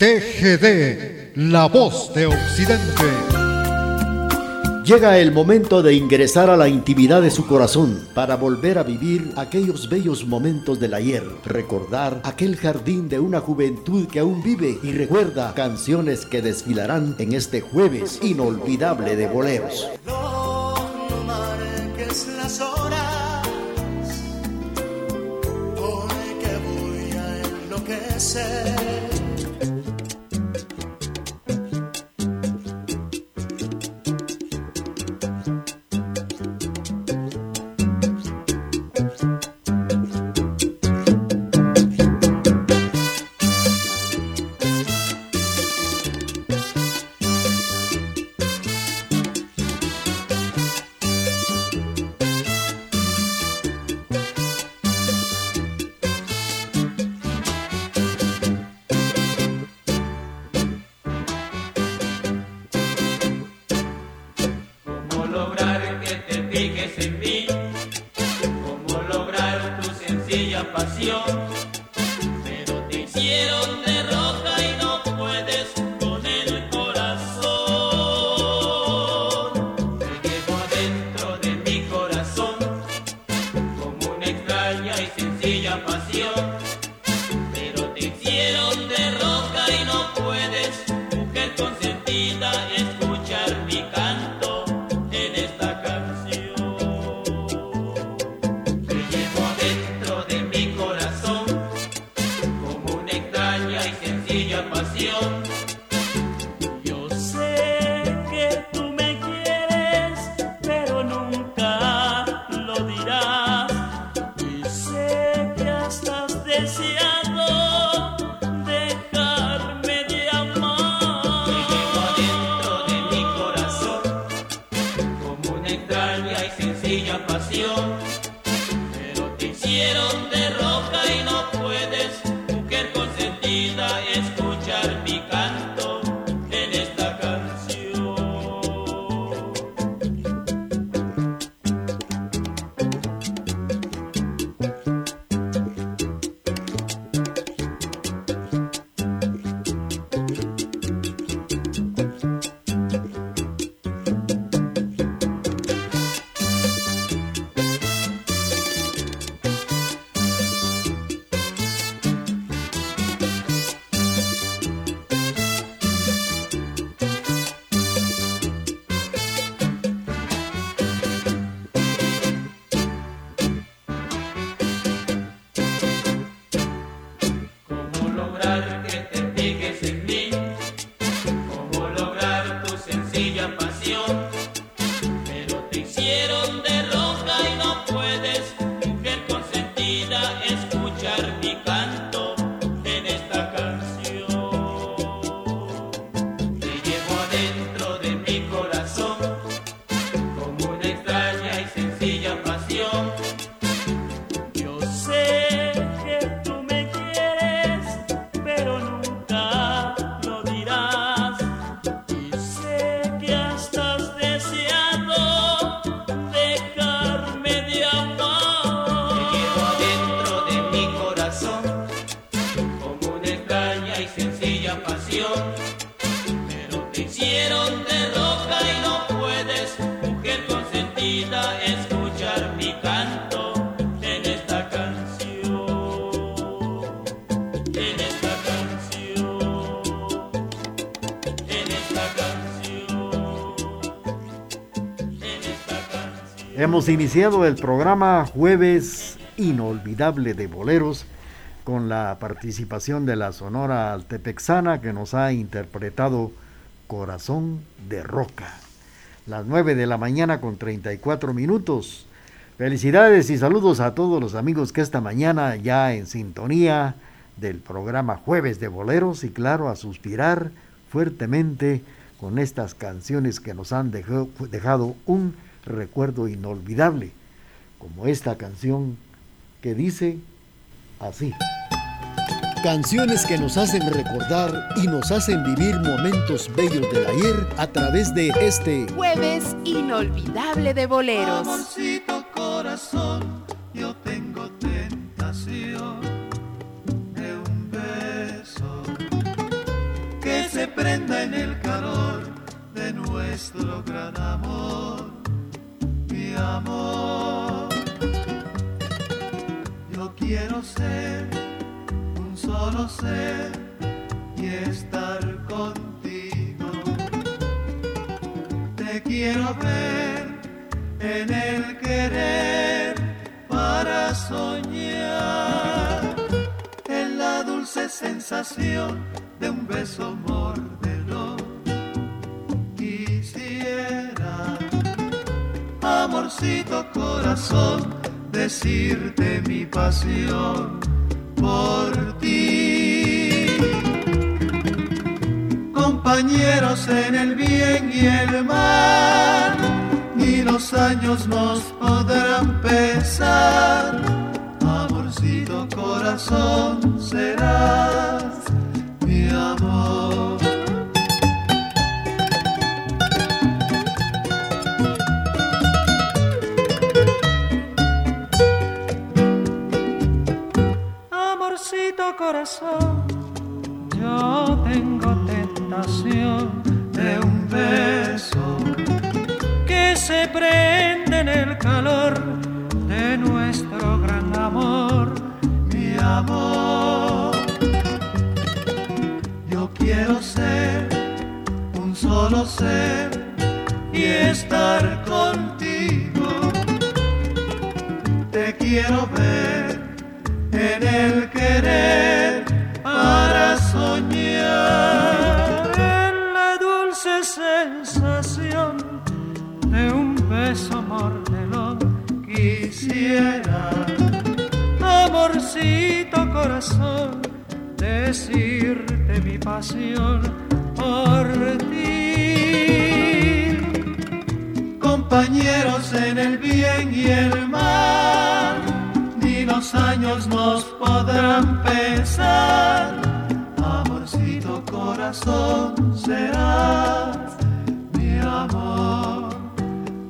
TGD, la voz de Occidente. Llega el momento de ingresar a la intimidad de su corazón para volver a vivir aquellos bellos momentos del ayer, recordar aquel jardín de una juventud que aún vive y recuerda canciones que desfilarán en este jueves inolvidable de boleros. extraña y sencilla pasión. Pero te hicieron de roca y no puedes, mujer consentida. Hemos iniciado el programa Jueves Inolvidable de Boleros con la participación de la Sonora Altepexana que nos ha interpretado Corazón de Roca. Las 9 de la mañana con 34 minutos. Felicidades y saludos a todos los amigos que esta mañana ya en sintonía del programa Jueves de Boleros y claro a suspirar fuertemente con estas canciones que nos han dejado un recuerdo inolvidable, como esta canción que dice así. Canciones que nos hacen recordar y nos hacen vivir momentos bellos del ayer a través de este jueves inolvidable de boleros. Amorcito corazón, yo tengo tentación de un beso prenda en el calor de nuestro gran amor, mi amor. Yo quiero ser un solo ser y estar contigo. Te quiero ver en el querer para soñar en la dulce sensación de un beso mordelo. Quisiera, amorcito corazón, decirte mi pasión por ti. Compañeros en el bien y el mal, ni los años nos podrán pesar. Amorcito corazón serás amor. Corazón, yo tengo tentación de un beso que se prende en el calor de nuestro gran amor, mi amor. Quiero ser un solo ser y estar contigo. Te quiero ver en el querer para soñar en la dulce sensación de un beso mordelón. Quisiera, amorcito corazón, decirte mi pasión por ti. Compañeros en el bien y el mal, los años nos podrán pesar. Amorcito corazón serás mi amor.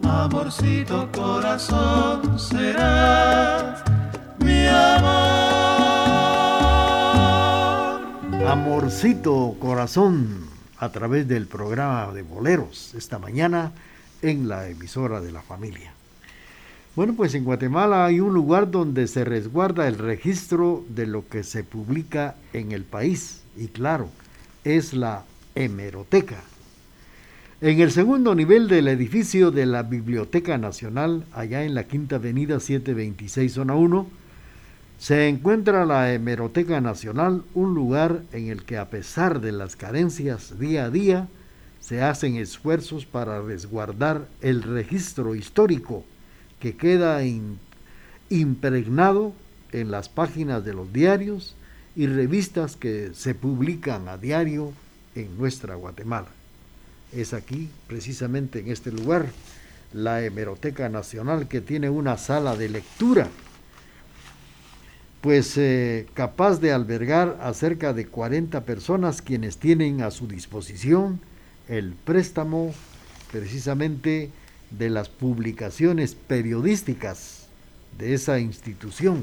Amorcito corazón serás mi amor. Amorcito Corazón a través del programa de boleros esta mañana en la emisora de la familia. Bueno, pues en Guatemala hay un lugar donde se resguarda el registro de lo que se publica en el país y claro, es la hemeroteca. En el segundo nivel del edificio de la Biblioteca Nacional, allá en la Quinta Avenida 726, zona 1, se encuentra la Hemeroteca Nacional, un lugar en el que a pesar de las carencias día a día, se hacen esfuerzos para resguardar el registro histórico que queda impregnado en las páginas de los diarios y revistas que se publican a diario en nuestra Guatemala. Es aquí, precisamente en este lugar, la Hemeroteca Nacional que tiene una sala de lectura pues eh, capaz de albergar a cerca de 40 personas quienes tienen a su disposición el préstamo precisamente de las publicaciones periodísticas de esa institución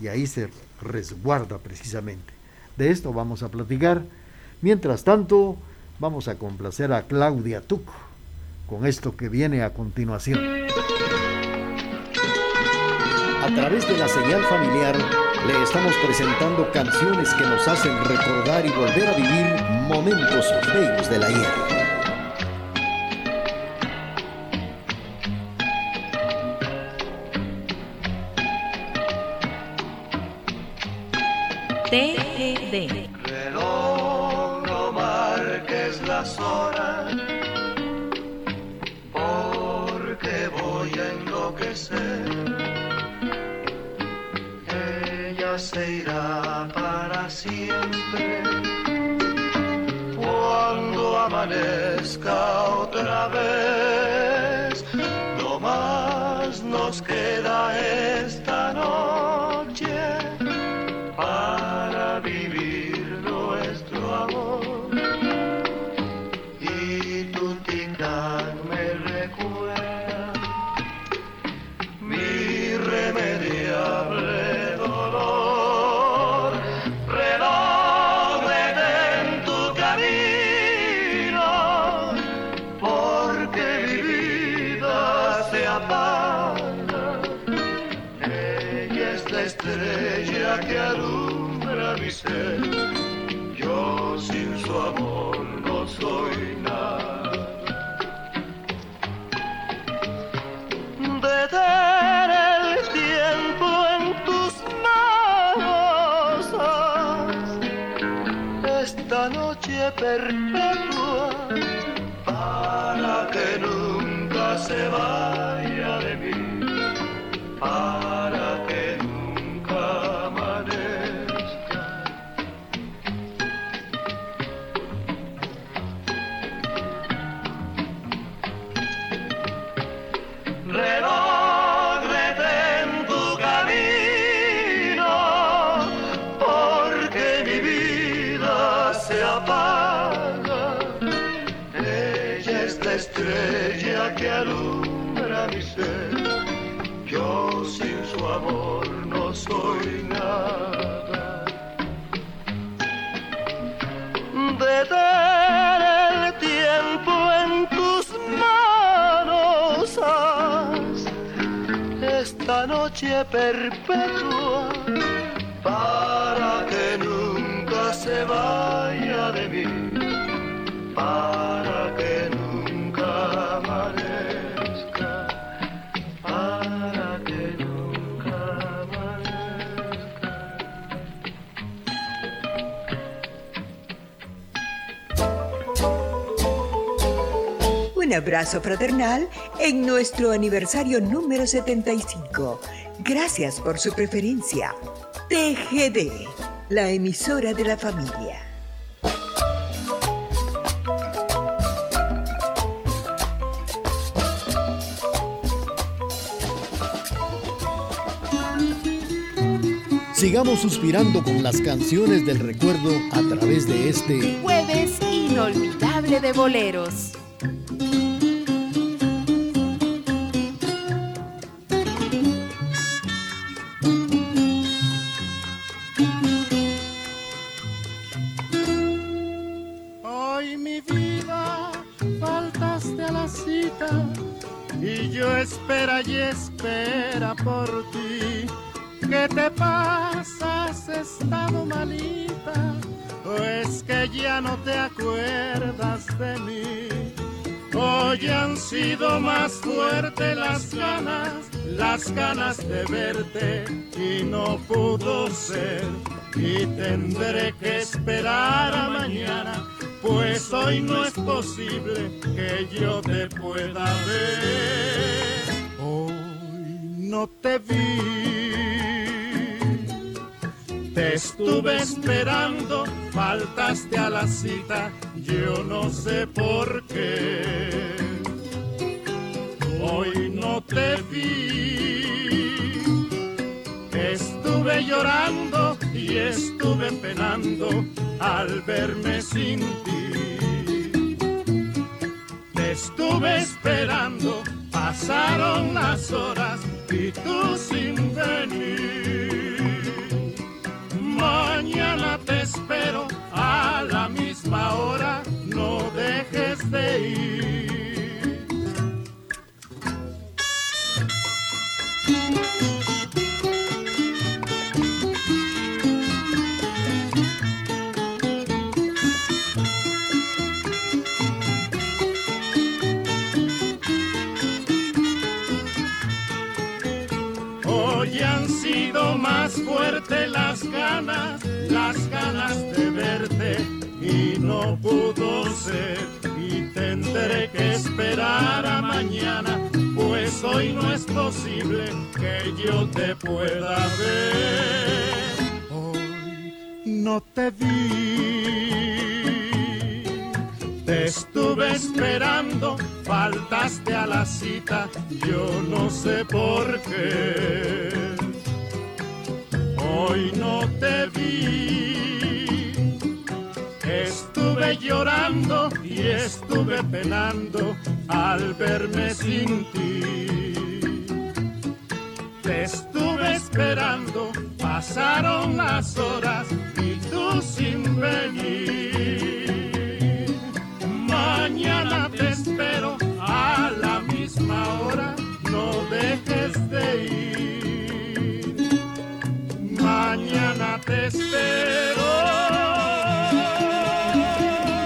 y ahí se resguarda precisamente. De esto vamos a platicar. Mientras tanto, vamos a complacer a Claudia Tuc con esto que viene a continuación. A través de la señal familiar le estamos presentando canciones que nos hacen recordar y volver a vivir momentos bellos de la ayer. Las horas, porque voy a enloquecer se irá para siempre. Cuando amanezca otra vez, no más nos queda esta perpetua para que nunca se vaya perpetua para que nunca se vaya de mí, para que nunca amanezca, para que nunca amanezca. Un abrazo fraternal en nuestro aniversario número 75. Gracias por su preferencia. TGD, la emisora de la familia. Sigamos suspirando con las canciones del recuerdo a través de este Jueves inolvidable de boleros. Y yo espera y espera por ti. ¿Qué te pasa? ¿Has estado malita? ¿O es que ya no te acuerdas de mí? Hoy han sido más fuertes las ganas, las ganas de verte y no pudo ser. Y tendré que esperar a mañana, pues hoy no es posible que yo te pueda ver. Hoy no te vi. Te estuve esperando, faltaste a la cita, yo no sé por qué. Hoy no te vi. Estuve llorando y estuve penando al verme sin ti. Te estuve esperando, pasaron las horas y tú sin venir. Mañana te espero a la misma hora, no dejes de ir. Más fuertes las ganas, las ganas de verte y no pudo ser y tendré que esperar a mañana, pues hoy no es posible que yo te pueda ver. Hoy no te vi. Te estuve esperando, faltaste a la cita, yo no sé por qué. Hoy no te vi. Estuve llorando y estuve penando al verme sin ti. Te estuve esperando, pasaron las horas y tú sin venir. mañana te espero.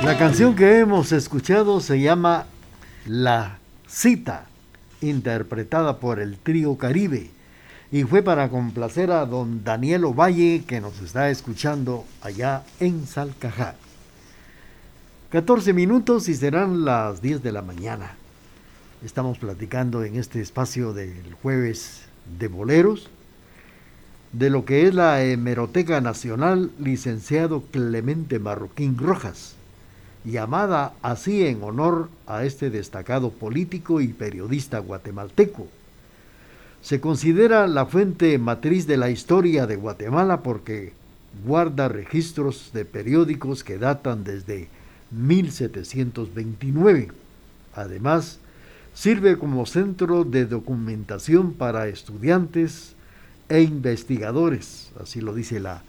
La canción que hemos escuchado se llama La Cita, interpretada por el trío Caribe, y fue para complacer a don Daniel Ovalle, que nos está escuchando allá en Salcajá. 14 minutos y serán las 10 de la mañana. Estamos platicando en este espacio del jueves de boleros de lo que es la Hemeroteca Nacional licenciado Clemente Marroquín Rojas llamada así en honor a este destacado político y periodista guatemalteco. Se considera la fuente matriz de la historia de Guatemala porque guarda registros de periódicos que datan desde 1729. Además, sirve como centro de documentación para estudiantes e investigadores, así lo dice la,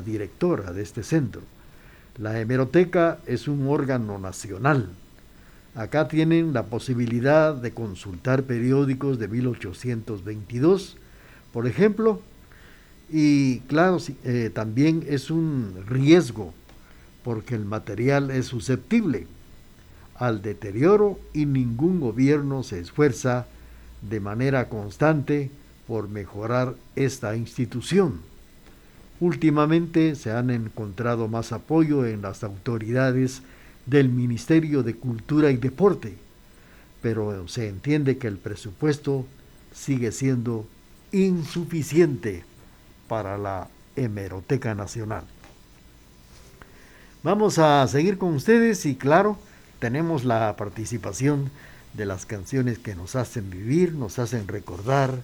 directora de este centro. La hemeroteca es un órgano nacional. Acá tienen la posibilidad de consultar periódicos de 1822, por ejemplo, y claro, eh, también es un riesgo porque el material es susceptible al deterioro y ningún gobierno se esfuerza de manera constante por mejorar esta institución. Últimamente se han encontrado más apoyo en las autoridades del Ministerio de Cultura y Deporte, pero se entiende que el presupuesto sigue siendo insuficiente para la Hemeroteca Nacional. Vamos a seguir con ustedes y claro, tenemos la participación de las canciones que nos hacen vivir, nos hacen recordar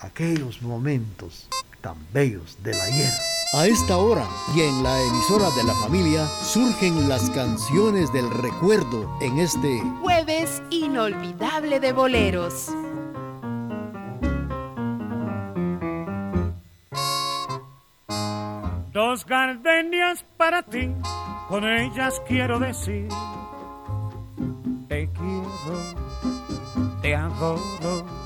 aquellos momentos tan bellos del ayer. A esta hora y en la emisora de la familia surgen las canciones del recuerdo en este jueves inolvidable de boleros. Dos gardenias para ti, con ellas quiero decir, te quiero, te adoro,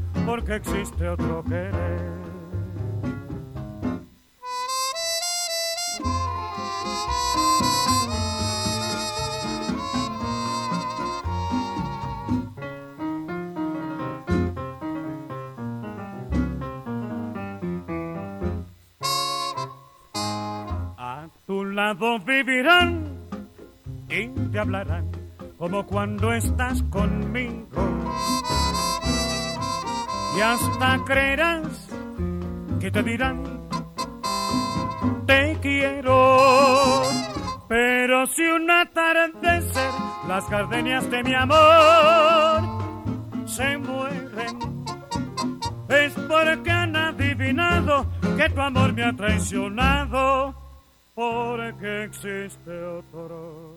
porque existe otro querer. vivirán y te hablarán como cuando estás conmigo. Y hasta creerás que te dirán, te quiero. Pero si un atardecer las gardenias de mi amor se mueren, es porque han adivinado que tu amor me ha traicionado porque existe otro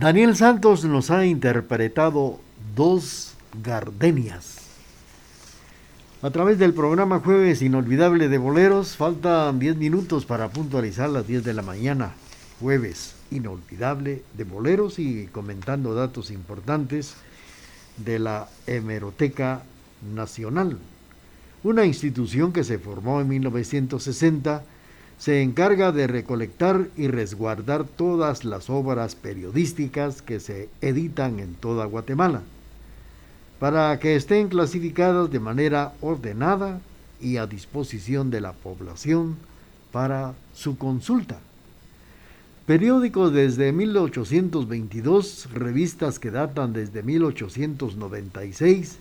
Daniel Santos nos ha interpretado Dos Gardenias. A través del programa Jueves Inolvidable de Boleros, faltan 10 minutos para puntualizar las 10 de la mañana, jueves inolvidable de boleros y comentando datos importantes de la Hemeroteca Nacional, una institución que se formó en 1960, se encarga de recolectar y resguardar todas las obras periodísticas que se editan en toda Guatemala, para que estén clasificadas de manera ordenada y a disposición de la población para su consulta. Periódicos desde 1822, revistas que datan desde 1896,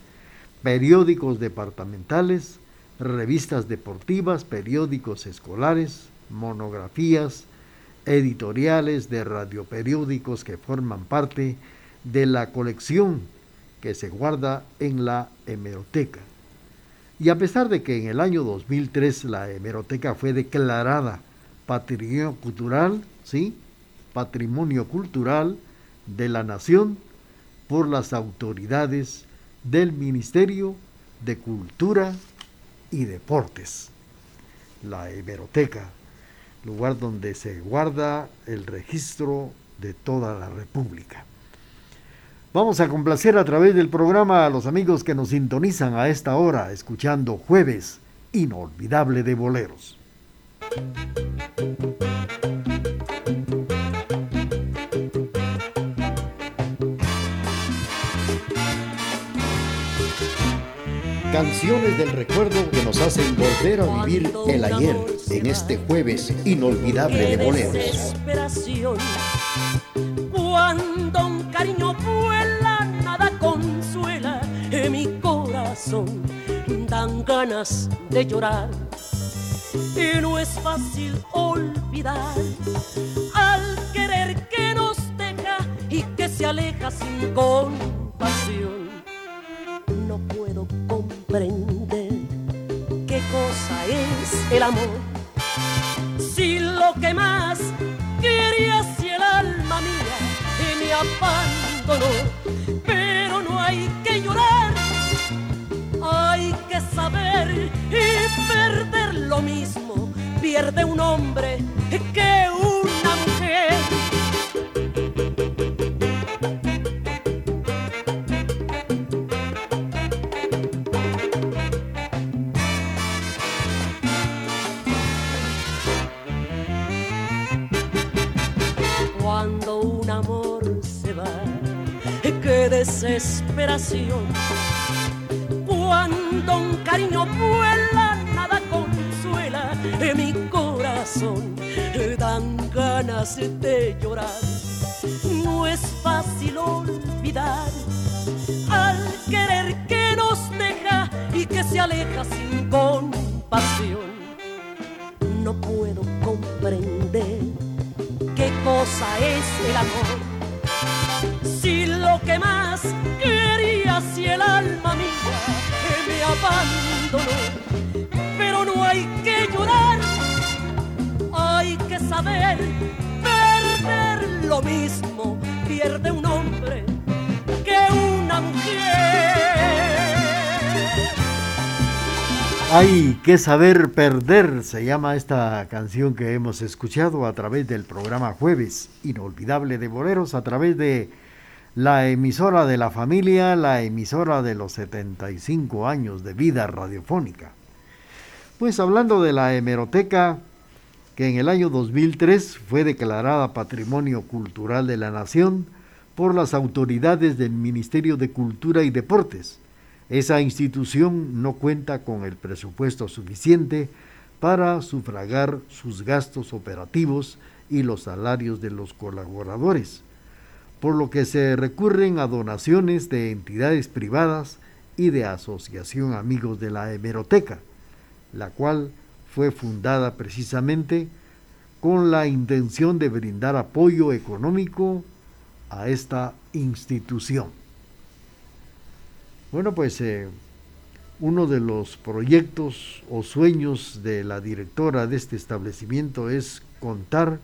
periódicos departamentales, revistas deportivas, periódicos escolares, monografías, editoriales de radioperiódicos que forman parte de la colección que se guarda en la hemeroteca. Y a pesar de que en el año 2003 la hemeroteca fue declarada patrimonio cultural, ¿sí? Patrimonio cultural de la nación por las autoridades del Ministerio de Cultura y Deportes. La hemeroteca, lugar donde se guarda el registro de toda la República. Vamos a complacer a través del programa a los amigos que nos sintonizan a esta hora, escuchando Jueves Inolvidable de Boleros. Canciones del recuerdo que nos hacen volver a vivir el ayer en este jueves inolvidable de boleros. Cuando un cariño vuela, nada consuela en mi corazón. Dan ganas de llorar y no es fácil olvidar al querer que nos deja y que se aleja sin compasión. Comprender qué cosa es el amor. Si lo que más quería si el alma mía me abandonó, pero no hay que llorar, hay que saber y perder lo mismo pierde un hombre que una desesperación. Cuando un cariño vuela, nada consuela en mi corazón. Dan ganas de llorar. No es fácil olvidar al querer que nos deja y que se aleja sin compasión. No puedo comprender qué cosa es el amor. Que más quería, si el alma mía me abandonó, pero no hay que llorar, hay que saber perder lo mismo, pierde un hombre que una mujer. Hay que saber perder, se llama esta canción que hemos escuchado a través del programa Jueves Inolvidable de Boleros, a través de la emisora de la familia, la emisora de los 75 años de vida radiofónica. Pues hablando de la hemeroteca, que en el año 2003 fue declarada Patrimonio Cultural de la Nación por las autoridades del Ministerio de Cultura y Deportes. Esa institución no cuenta con el presupuesto suficiente para sufragar sus gastos operativos y los salarios de los colaboradores, por lo que se recurren a donaciones de entidades privadas y de Asociación Amigos de la Hemeroteca, la cual fue fundada precisamente con la intención de brindar apoyo económico a esta institución. Bueno, pues eh, uno de los proyectos o sueños de la directora de este establecimiento es contar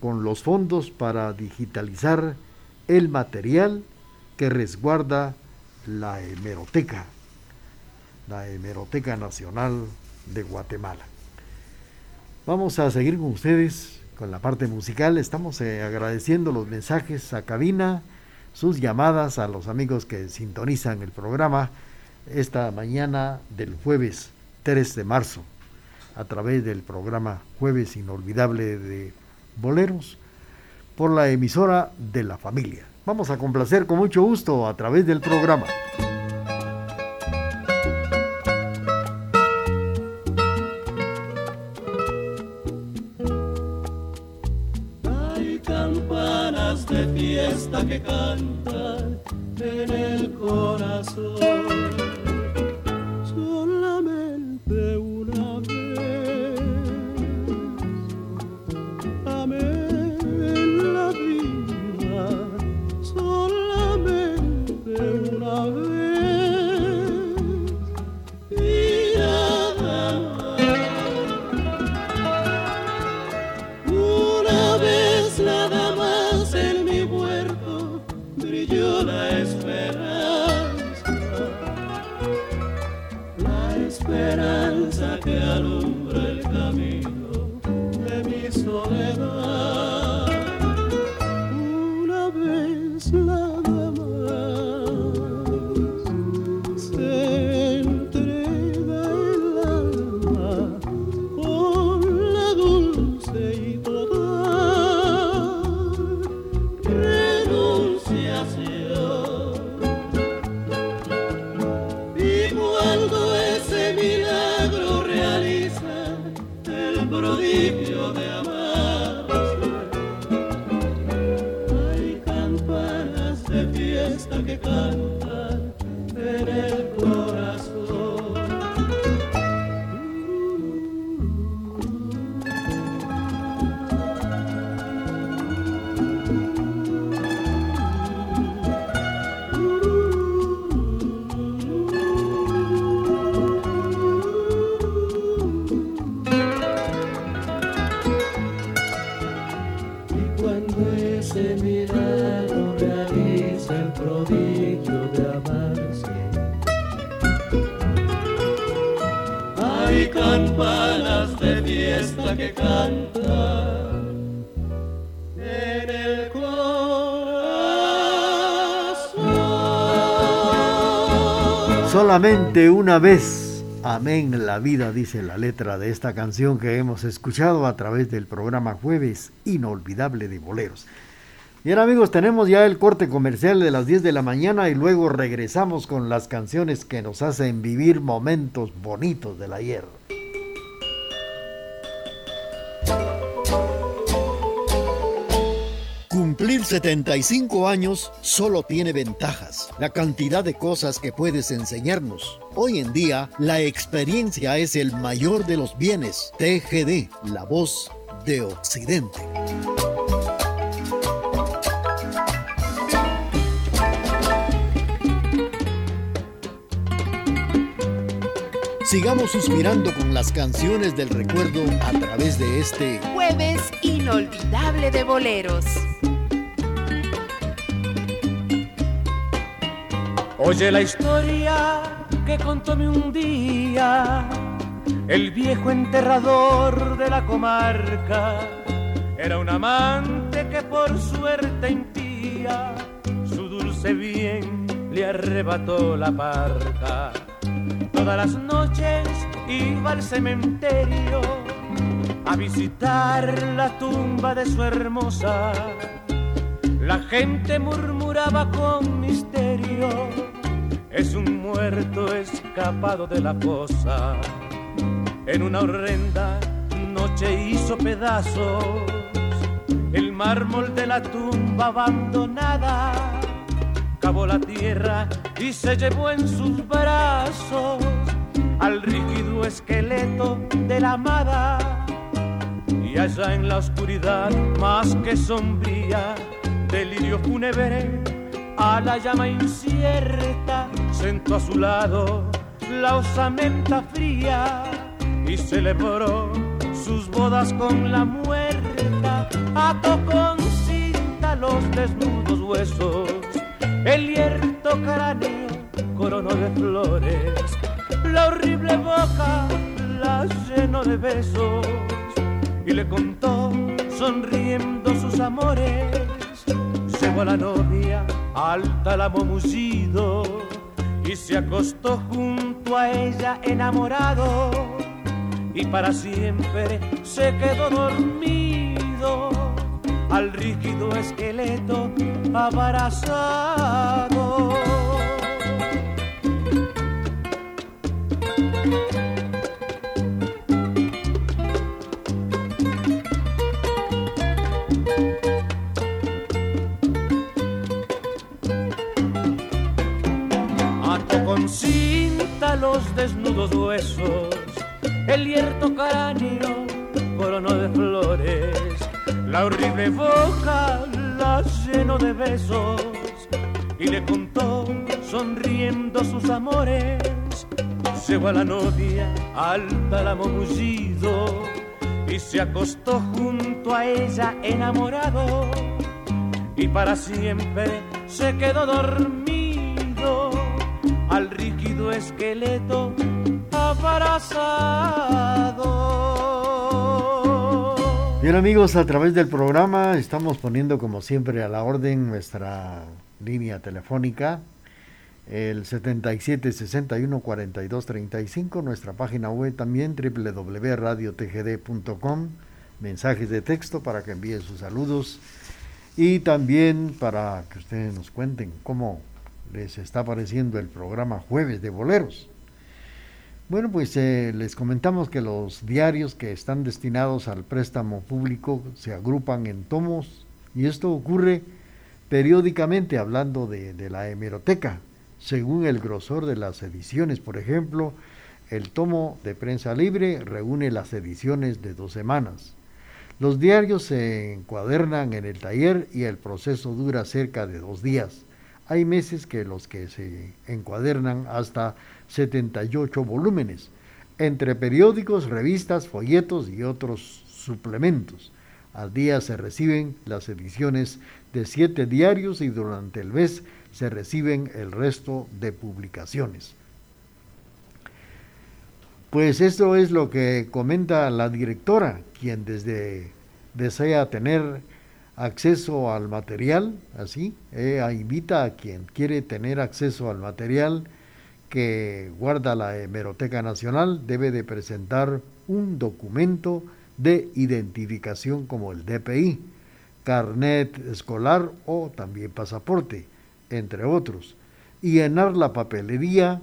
con los fondos para digitalizar el material que resguarda la hemeroteca, la hemeroteca nacional de Guatemala. Vamos a seguir con ustedes con la parte musical. Estamos eh, agradeciendo los mensajes a cabina sus llamadas a los amigos que sintonizan el programa esta mañana del jueves 3 de marzo a través del programa Jueves Inolvidable de Boleros por la emisora de la familia. Vamos a complacer con mucho gusto a través del programa. Que cantan en el corazón. Solamente una vez, amén la vida, dice la letra de esta canción que hemos escuchado a través del programa Jueves Inolvidable de Boleros. Bien amigos, tenemos ya el corte comercial de las 10 de la mañana y luego regresamos con las canciones que nos hacen vivir momentos bonitos del ayer. Cumplir 75 años solo tiene ventajas. La cantidad de cosas que puedes enseñarnos. Hoy en día, la experiencia es el mayor de los bienes. TGD, la voz de Occidente. Sigamos suspirando con las canciones del recuerdo a través de este Jueves inolvidable de boleros. Oye la historia que contóme un día el viejo enterrador de la comarca. Era un amante que por suerte impía su dulce bien le arrebató la parca. Todas las noches iba al cementerio a visitar la tumba de su hermosa. La gente murmuraba con misterio, es un muerto escapado de la fosa. En una horrenda noche hizo pedazos el mármol de la tumba abandonada. Cavó la tierra y se llevó en sus brazos al rígido esqueleto de la amada. Y allá en la oscuridad más que sombría, delirio fúnebre, a la llama incierta, sentó a su lado la osamenta fría y celebró sus bodas con la muerta, ató con cinta los desnudos huesos, el hierto cráneo coronó de flores, la horrible boca la llenó de besos y le contó sonriendo sus amores. Llevó a la novia alta la mullido y se acostó junto a ella enamorado y para siempre se quedó dormido al rígido esqueleto abrazado. El hierto cráneo corono de flores, la horrible boca la llenó de besos y le contó sonriendo sus amores. Llevó a la novia al tálamo mullido y se acostó junto a ella enamorado y para siempre se quedó dormido al esqueleto abrazado. Bien amigos, a través del programa estamos poniendo como siempre a la orden nuestra línea telefónica, el 77 61 42 35, nuestra página web también www.radiotgd.com, mensajes de texto para que envíen sus saludos y también para que ustedes nos cuenten cómo les está pareciendo el programa Jueves de Boleros. Bueno, pues eh, les comentamos que los diarios que están destinados al préstamo público se agrupan en tomos y esto ocurre periódicamente hablando de, de la hemeroteca, según el grosor de las ediciones. Por ejemplo, el tomo de prensa libre reúne las ediciones de dos semanas. Los diarios se encuadernan en el taller y el proceso dura cerca de dos días. Hay meses que los que se encuadernan hasta 78 volúmenes, entre periódicos, revistas, folletos y otros suplementos. Al día se reciben las ediciones de siete diarios y durante el mes se reciben el resto de publicaciones. Pues esto es lo que comenta la directora, quien desde desea tener acceso al material, así, eh, invita a quien quiere tener acceso al material que guarda la Hemeroteca Nacional, debe de presentar un documento de identificación como el DPI, carnet escolar o también pasaporte, entre otros, y llenar la papelería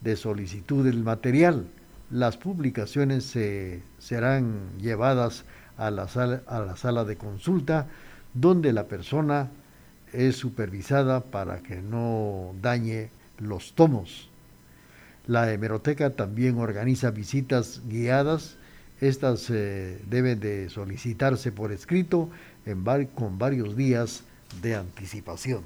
de solicitud del material. Las publicaciones se, serán llevadas a la, sala, a la sala de consulta donde la persona es supervisada para que no dañe los tomos. La hemeroteca también organiza visitas guiadas. Estas eh, deben de solicitarse por escrito con varios días de anticipación.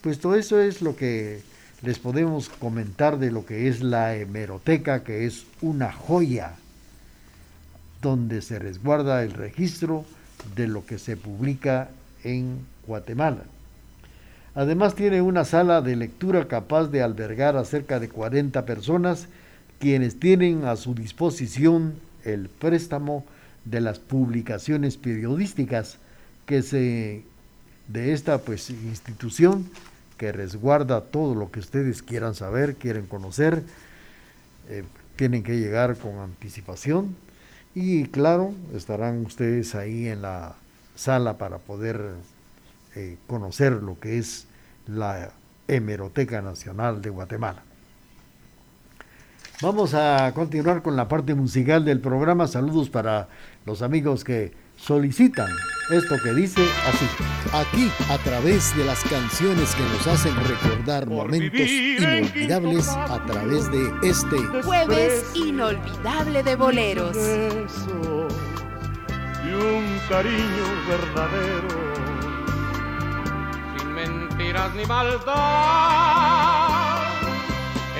Pues todo eso es lo que les podemos comentar de lo que es la hemeroteca, que es una joya donde se resguarda el registro de lo que se publica en Guatemala. Además tiene una sala de lectura capaz de albergar a cerca de 40 personas quienes tienen a su disposición el préstamo de las publicaciones periodísticas que se de esta pues institución que resguarda todo lo que ustedes quieran saber, quieren conocer, eh, tienen que llegar con anticipación y claro, estarán ustedes ahí en la sala para poder eh, conocer lo que es la Hemeroteca Nacional de Guatemala. Vamos a continuar con la parte musical del programa. Saludos para los amigos que solicitan esto que dice así. Aquí, a través de las canciones que nos hacen recordar momentos inolvidables, a través de este jueves inolvidable de boleros. Y un cariño verdadero, sin mentiras ni maldad.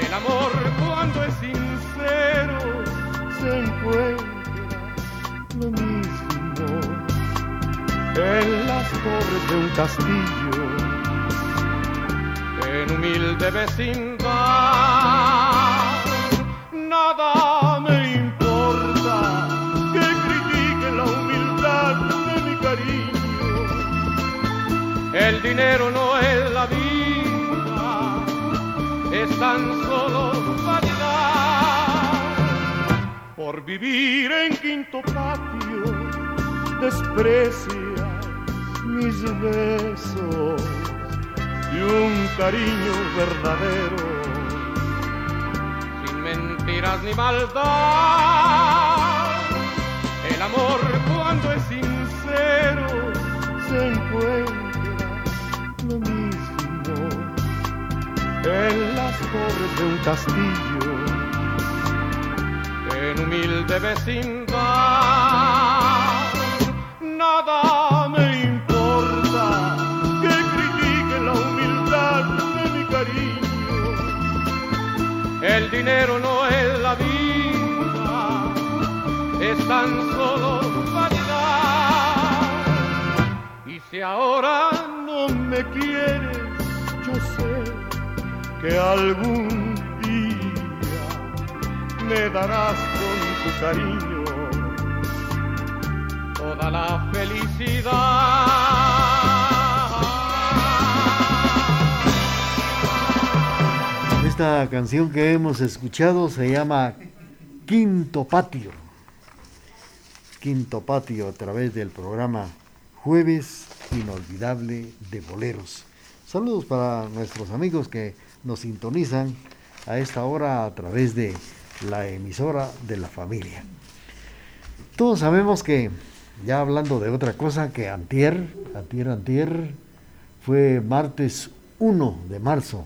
El amor cuando es sincero se encuentra en las torres de un castillo, en humilde vecindad. Nada me importa que critiquen la humildad de mi cariño. El dinero no es la vida, es tan solo vanidad. Por vivir en quinto patio desprecia mis besos y un cariño verdadero, sin mentiras ni maldad. El amor cuando es sincero se encuentra lo mismo en las torres de un castillo, en humilde vecindad. Nada Dinero no es la vida, es tan solo vanidad. Y si ahora no me quieres, yo sé que algún día me darás con tu cariño toda la felicidad. Esta canción que hemos escuchado se llama Quinto Patio. Quinto Patio a través del programa Jueves Inolvidable de Boleros. Saludos para nuestros amigos que nos sintonizan a esta hora a través de la emisora de la familia. Todos sabemos que, ya hablando de otra cosa, que antier, antier, antier, fue martes 1 de marzo.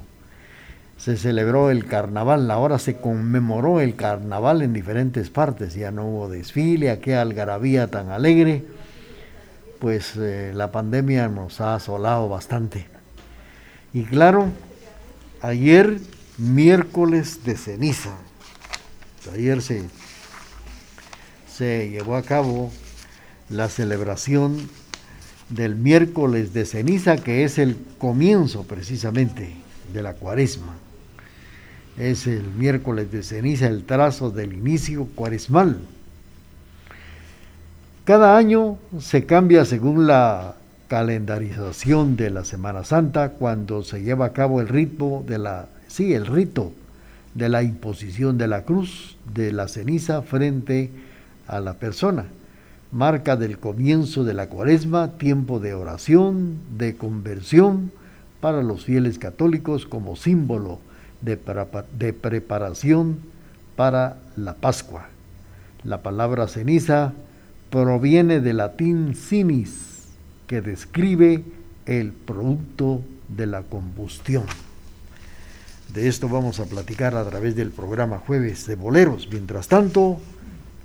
Se celebró el carnaval, ahora se conmemoró el carnaval en diferentes partes, ya no hubo desfile, aquella algarabía tan alegre, pues eh, la pandemia nos ha asolado bastante. Y claro, ayer miércoles de ceniza, ayer se, se llevó a cabo la celebración del miércoles de ceniza, que es el comienzo precisamente de la cuaresma. Es el miércoles de ceniza el trazo del inicio cuaresmal. Cada año se cambia según la calendarización de la Semana Santa cuando se lleva a cabo el ritmo de la sí, el rito de la imposición de la cruz de la ceniza frente a la persona, marca del comienzo de la Cuaresma, tiempo de oración, de conversión para los fieles católicos como símbolo de, preparación para la Pascua. La palabra ceniza proviene del latín cinis, que describe el producto de la combustión. De esto vamos a platicar a través del programa Jueves de Boleros. Mientras tanto,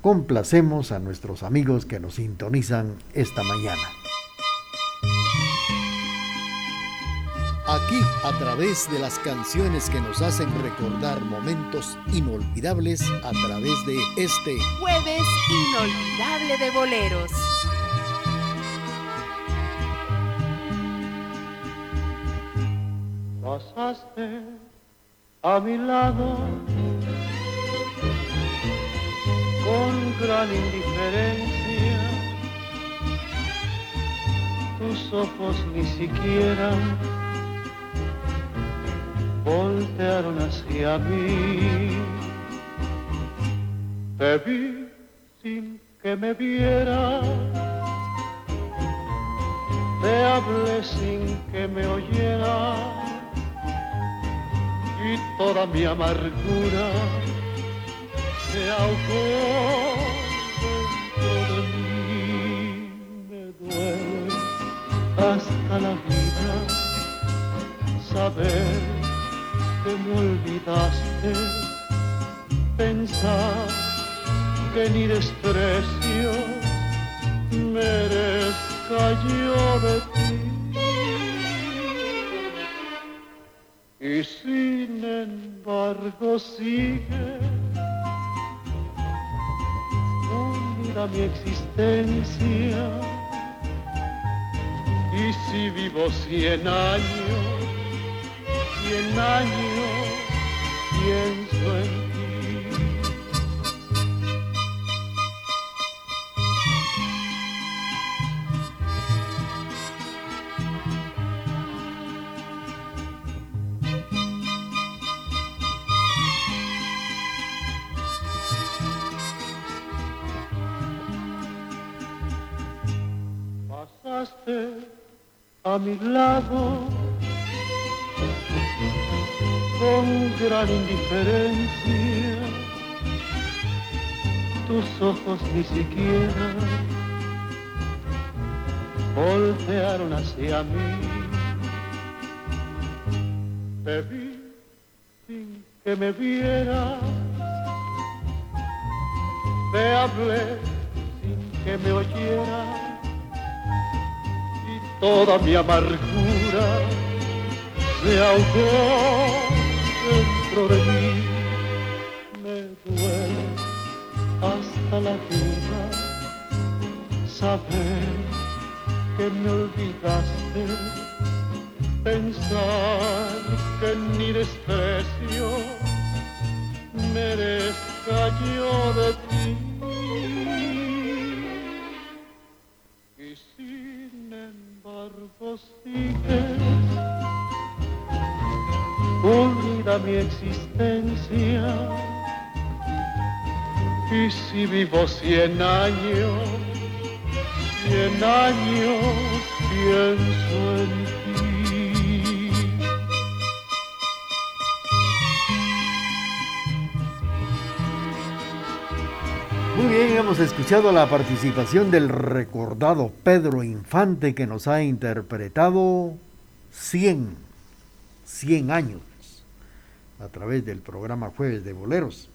complacemos a nuestros amigos que nos sintonizan esta mañana. Aquí, a través de las canciones que nos hacen recordar momentos inolvidables, a través de este Jueves Inolvidable de Boleros. pasaste a mi lado con gran indiferencia. Tus ojos ni siquiera voltearon hacia mí. Te vi sin que me vieras te hablé sin que me oyera y toda mi amargura se ahogó dentro de mí. Me duele hasta la vida saber que me olvidaste, pensar que ni desprecio merezca yo de ti. y sin embargo sigue unida mi existencia. Y si vivo cien años, cien años pienso en a mi lado gran indiferencia. Tus ojos ni siquiera voltearon hacia mí. Te vi sin que me viera te hablé sin que me oyera y toda mi amargura se ahogó dentro de mí. Me duele hasta la vida saber que me olvidaste, pensar que ni desprecio merezca yo de ti. Mi existencia. Y si vivo cien años, cien años pienso en ti. Muy bien, hemos escuchado la participación del recordado Pedro Infante que nos ha interpretado 100, 100 años a través del programa Jueves de Boleros.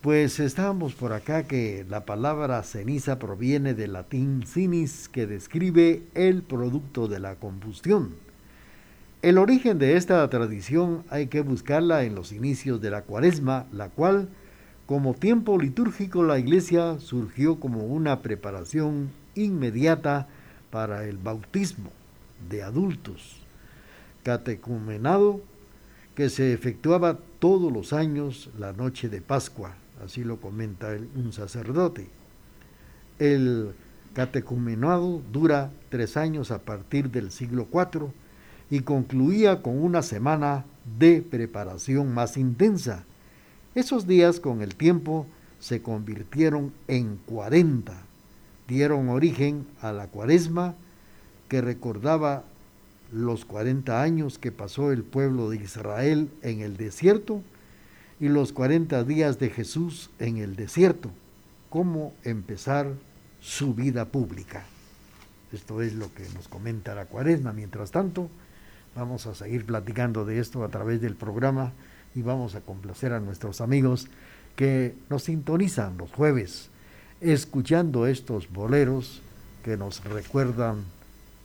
Pues estábamos por acá que la palabra ceniza proviene del latín cinis que describe el producto de la combustión. El origen de esta tradición hay que buscarla en los inicios de la cuaresma, la cual como tiempo litúrgico la iglesia surgió como una preparación inmediata para el bautismo de adultos, catecumenado que se efectuaba todos los años la noche de Pascua, así lo comenta un sacerdote. El catecumenado dura tres años a partir del siglo IV y concluía con una semana de preparación más intensa esos días con el tiempo se convirtieron en cuarenta, dieron origen a la cuaresma que recordaba los cuarenta años que pasó el pueblo de Israel en el desierto y los cuarenta días de Jesús en el desierto, cómo empezar su vida pública. Esto es lo que nos comenta la cuaresma. Mientras tanto, vamos a seguir platicando de esto a través del programa y vamos a complacer a nuestros amigos que nos sintonizan los jueves escuchando estos boleros que nos recuerdan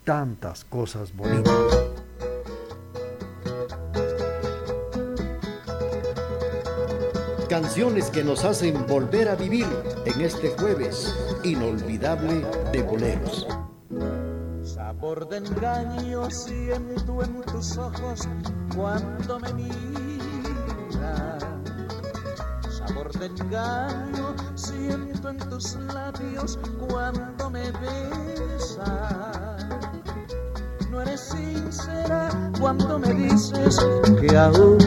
tantas cosas bonitas. Canciones que nos hacen volver a vivir en este jueves inolvidable de boleros. Sabor de engaño siento en tus ojos cuando me miras Sabor de engaño siento en tus labios cuando me besas. No eres sincera cuando me dices que aún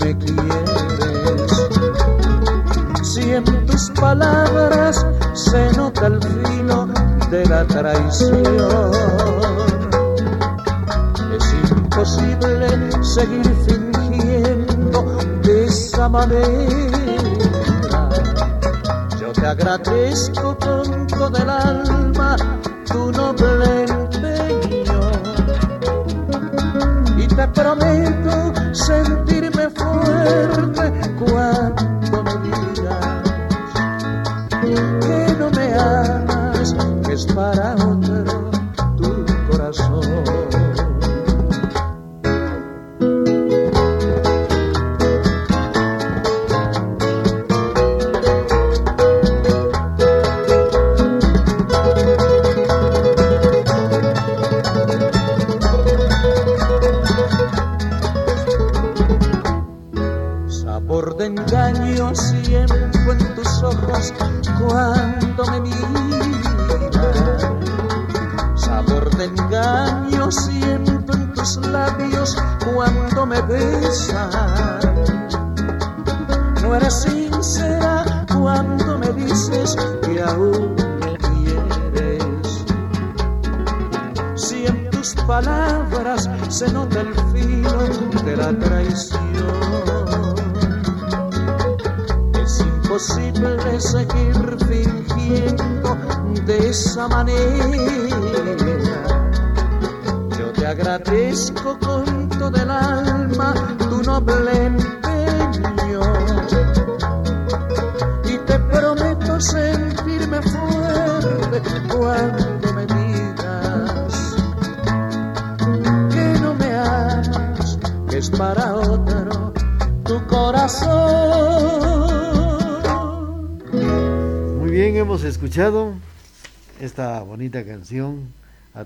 me quieres. Si en tus palabras se nota el filo de la traición, es imposible seguir fingiendo de esa manera te agradezco con todo el alma tu noble te prometo sentirme fuerte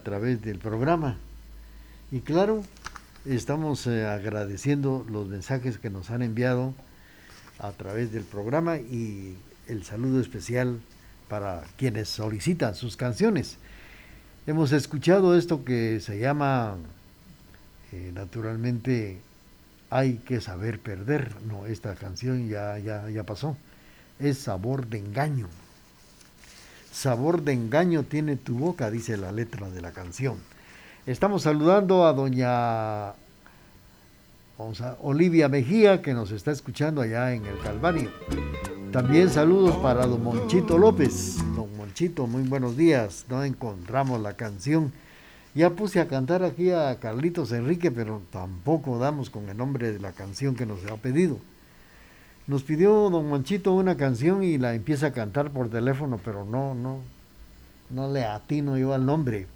a través del programa. Y claro, estamos eh, agradeciendo los mensajes que nos han enviado a través del programa y el saludo especial para quienes solicitan sus canciones. Hemos escuchado esto que se llama, eh, naturalmente, Hay que saber perder. No, esta canción ya, ya, ya pasó. Es Sabor de Engaño. Sabor de engaño tiene tu boca, dice la letra de la canción. Estamos saludando a doña Olivia Mejía, que nos está escuchando allá en el Calvario. También saludos para don Monchito López. Don Monchito, muy buenos días. No encontramos la canción. Ya puse a cantar aquí a Carlitos Enrique, pero tampoco damos con el nombre de la canción que nos ha pedido. Nos pidió don Monchito una canción y la empieza a cantar por teléfono, pero no, no, no le atino yo al nombre.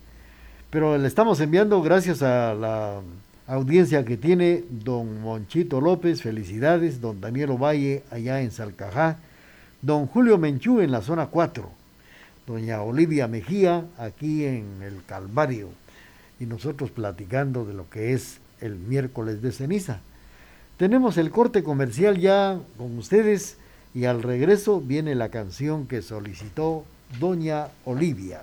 Pero le estamos enviando gracias a la audiencia que tiene don Monchito López, felicidades, don Daniel Ovalle allá en Salcajá, don Julio Menchú en la zona 4, doña Olivia Mejía aquí en el Calvario y nosotros platicando de lo que es el miércoles de ceniza. Tenemos el corte comercial ya con ustedes y al regreso viene la canción que solicitó Doña Olivia.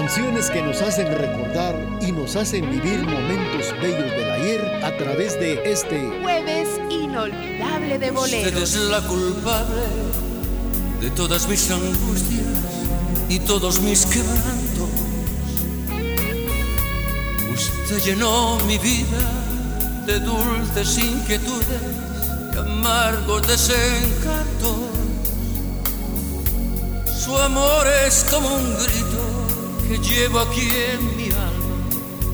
Canciones que nos hacen recordar y nos hacen vivir momentos bellos del ayer a través de este jueves inolvidable de boleros. Usted es la culpable de todas mis angustias y todos mis quebrantos. Usted llenó mi vida de dulces inquietudes y amargos desencantos. Su amor es como un grito que llevo aquí en mi alma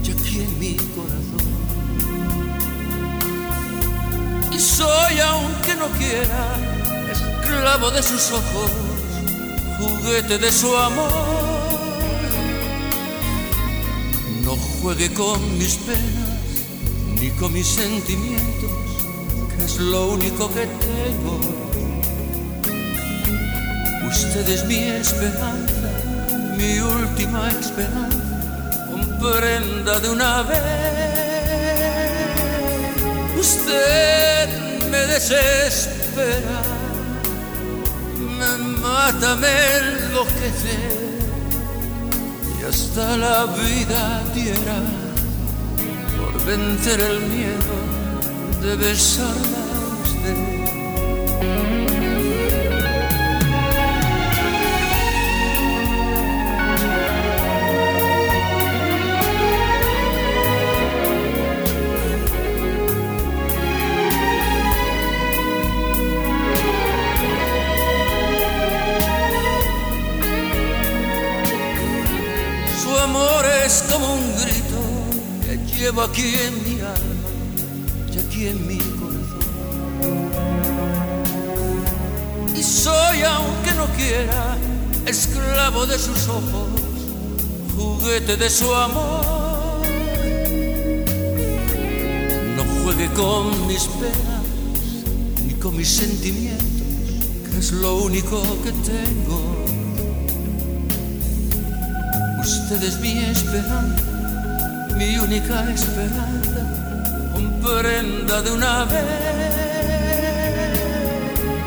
y aquí en mi corazón. Y soy, aunque no quiera, esclavo de sus ojos, juguete de su amor. No juegue con mis penas ni con mis sentimientos, que es lo único que tengo. Usted es mi esperanza mi última esperanza, comprenda de una vez. Usted me desespera, me mata, me enloquece y hasta la vida diera por vencer el miedo de besarla a usted. Llevo aquí en mi alma y aquí en mi corazón. Y soy, aunque no quiera, esclavo de sus ojos, juguete de su amor. No juegue con mis penas ni con mis sentimientos, que es lo único que tengo Usted es mi esperanza, mi única esperanza. Comprenda de una vez.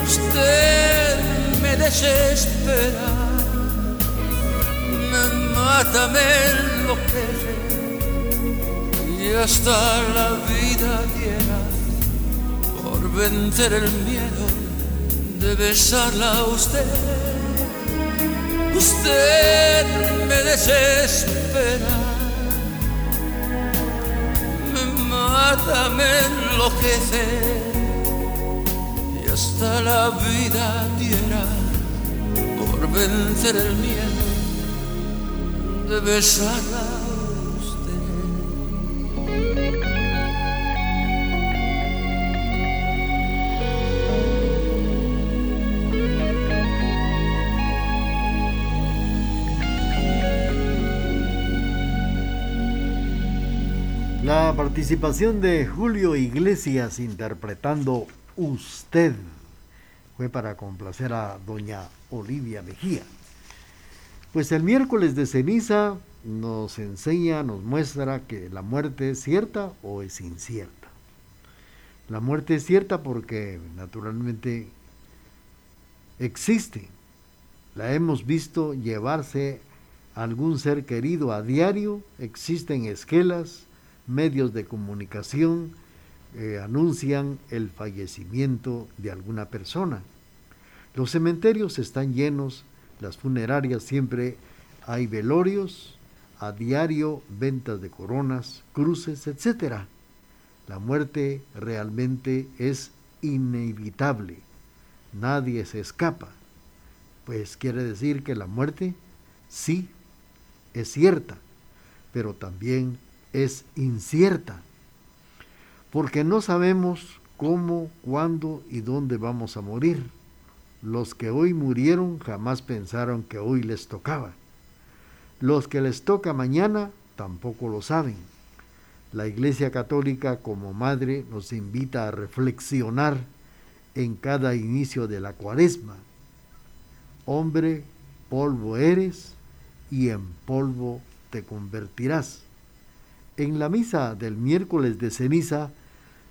Usted me desespera, me mata, me enloquece y hasta la vida diera por vencer el miedo de besarla a usted usted me desespera, mata, me enloquece hasta la vida diera por vencer el miedo de besarla participación de Julio Iglesias interpretando Usted fue para complacer a doña Olivia Mejía. Pues el miércoles de ceniza nos enseña, nos muestra que la muerte es cierta o es incierta. La muerte es cierta porque naturalmente existe. La hemos visto llevarse a algún ser querido a diario, existen esquelas, medios de comunicación eh, anuncian el fallecimiento de alguna persona. Los cementerios están llenos, las funerarias siempre hay velorios, a diario ventas de coronas, cruces, etc. La muerte realmente es inevitable, nadie se escapa. Pues quiere decir que la muerte sí es cierta, pero también es incierta, porque no sabemos cómo, cuándo y dónde vamos a morir. Los que hoy murieron jamás pensaron que hoy les tocaba. Los que les toca mañana tampoco lo saben. La Iglesia Católica como madre nos invita a reflexionar en cada inicio de la cuaresma. Hombre, polvo eres y en polvo te convertirás. En la misa del miércoles de ceniza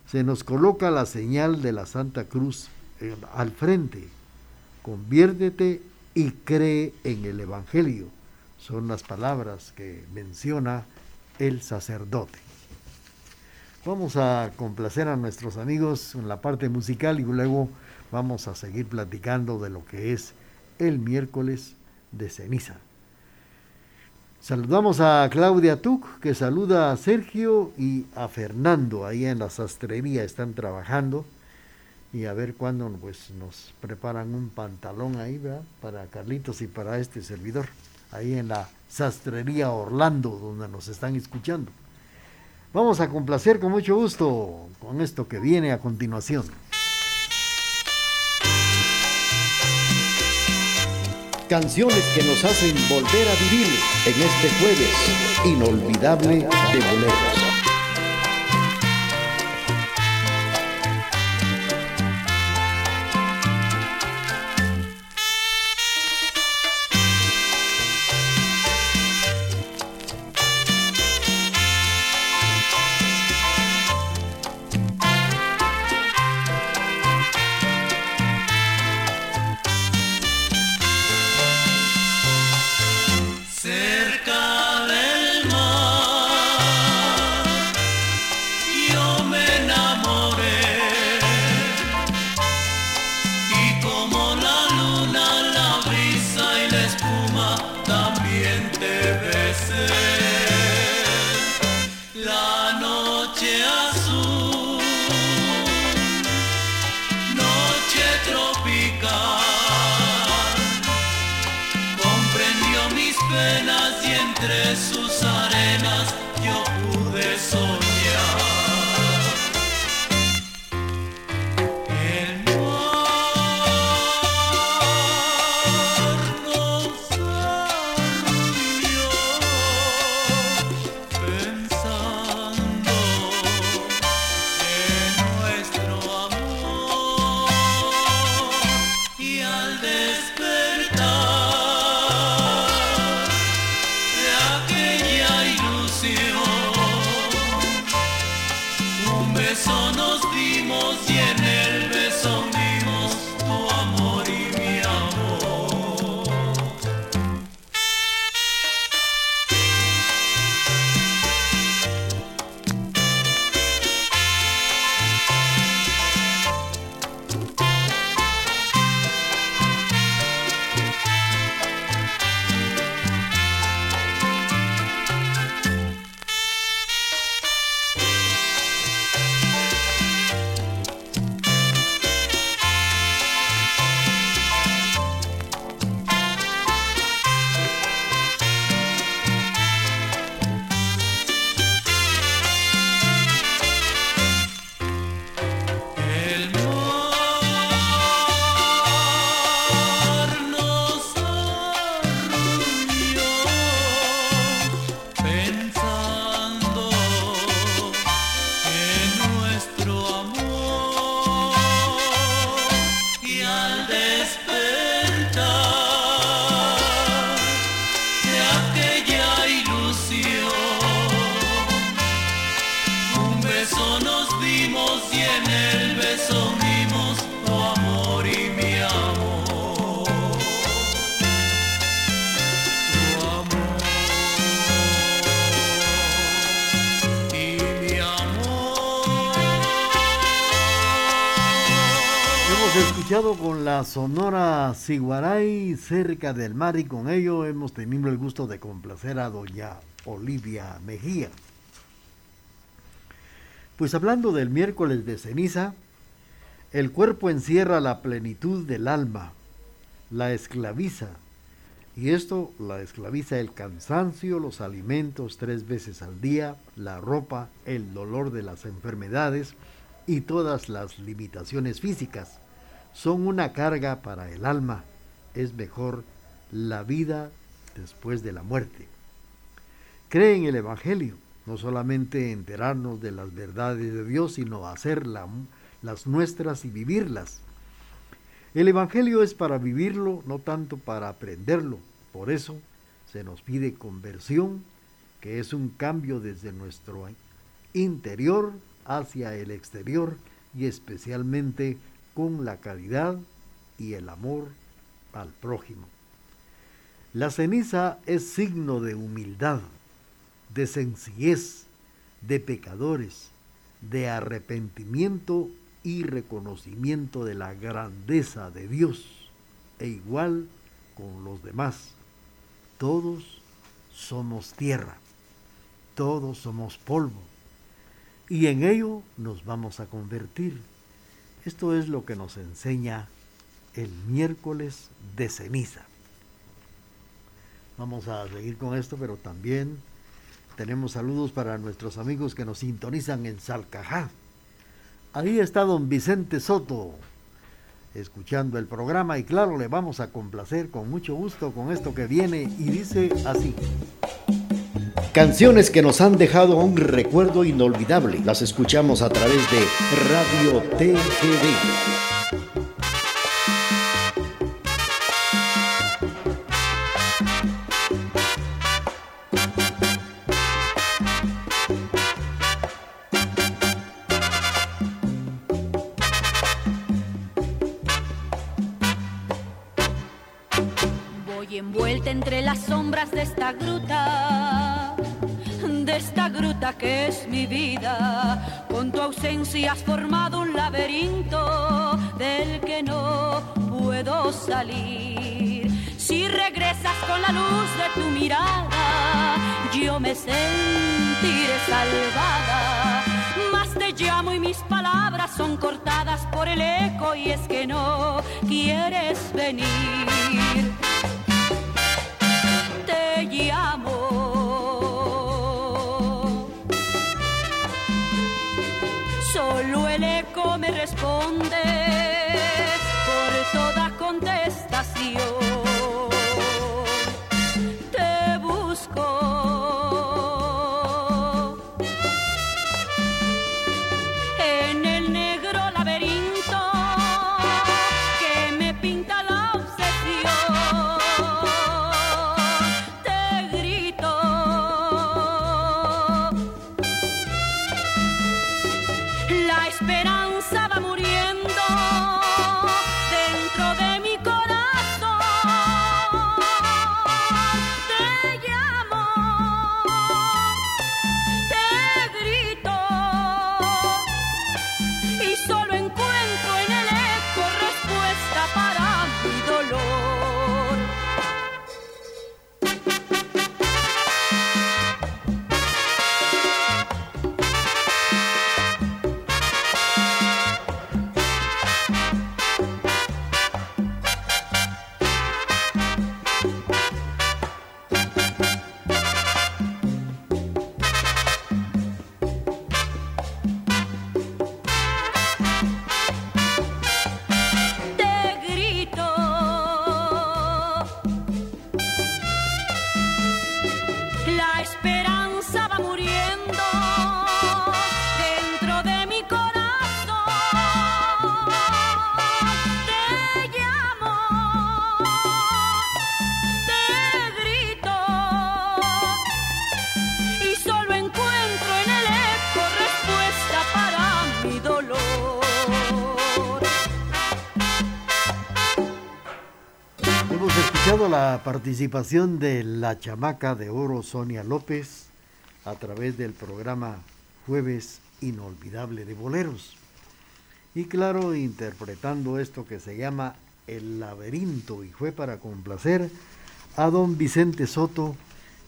se nos coloca la señal de la Santa Cruz eh, al frente. Conviértete y cree en el Evangelio. Son las palabras que menciona el sacerdote. Vamos a complacer a nuestros amigos en la parte musical y luego vamos a seguir platicando de lo que es el miércoles de ceniza. Saludamos a Claudia Tuc, que saluda a Sergio y a Fernando, ahí en la sastrería están trabajando. Y a ver cuándo pues, nos preparan un pantalón ahí, ¿verdad? Para Carlitos y para este servidor, ahí en la sastrería Orlando, donde nos están escuchando. Vamos a complacer con mucho gusto con esto que viene a continuación. Canciones que nos hacen volver a vivir en este jueves inolvidable de boleros. Con la sonora Siguaray cerca del mar y con ello hemos tenido el gusto de complacer a doña Olivia Mejía. Pues hablando del miércoles de ceniza, el cuerpo encierra la plenitud del alma, la esclaviza, y esto la esclaviza el cansancio, los alimentos tres veces al día, la ropa, el dolor de las enfermedades y todas las limitaciones físicas. Son una carga para el alma. Es mejor la vida después de la muerte. Cree en el Evangelio, no solamente enterarnos de las verdades de Dios, sino hacer las nuestras y vivirlas. El Evangelio es para vivirlo, no tanto para aprenderlo. Por eso se nos pide conversión, que es un cambio desde nuestro interior hacia el exterior y especialmente con la caridad y el amor al prójimo. La ceniza es signo de humildad, de sencillez, de pecadores, de arrepentimiento y reconocimiento de la grandeza de Dios, e igual con los demás. Todos somos tierra, todos somos polvo, y en ello nos vamos a convertir. Esto es lo que nos enseña el miércoles de ceniza. Vamos a seguir con esto, pero también tenemos saludos para nuestros amigos que nos sintonizan en Salcajá. Ahí está don Vicente Soto, escuchando el programa y claro, le vamos a complacer con mucho gusto con esto que viene y dice así. Canciones que nos han dejado un recuerdo inolvidable. Las escuchamos a través de Radio TGD. Que es mi vida. Con tu ausencia has formado un laberinto del que no puedo salir. Si regresas con la luz de tu mirada, yo me sentiré salvada. Más te llamo y mis palabras son cortadas por el eco y es que no quieres venir. Te llamo el me responde por toda contestación. Participación de la chamaca de oro Sonia López a través del programa Jueves Inolvidable de Boleros. Y claro, interpretando esto que se llama El laberinto y fue para complacer a don Vicente Soto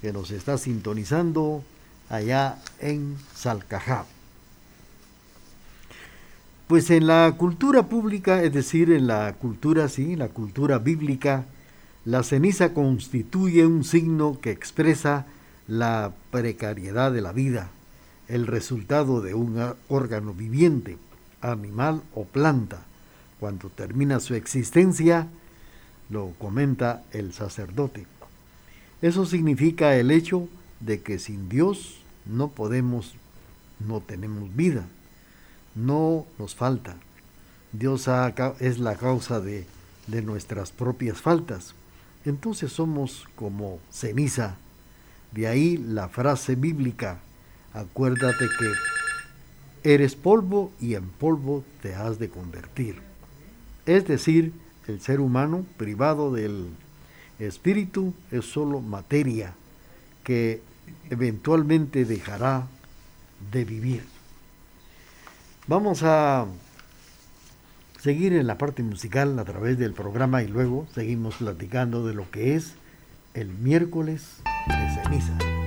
que nos está sintonizando allá en Salcajá. Pues en la cultura pública, es decir, en la cultura, sí, la cultura bíblica, la ceniza constituye un signo que expresa la precariedad de la vida, el resultado de un órgano viviente, animal o planta. Cuando termina su existencia, lo comenta el sacerdote. Eso significa el hecho de que sin Dios no podemos, no tenemos vida, no nos falta. Dios es la causa de, de nuestras propias faltas. Entonces somos como ceniza. De ahí la frase bíblica, acuérdate que eres polvo y en polvo te has de convertir. Es decir, el ser humano privado del espíritu es solo materia que eventualmente dejará de vivir. Vamos a seguir en la parte musical a través del programa y luego seguimos platicando de lo que es el miércoles de ceniza.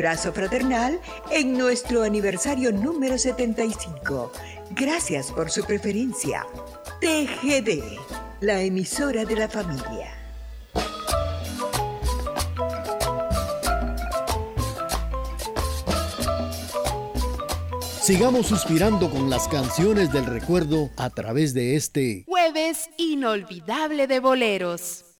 Abrazo fraternal en nuestro aniversario número 75. Gracias por su preferencia. TGD, la emisora de la familia. Sigamos suspirando con las canciones del recuerdo a través de este jueves inolvidable de boleros.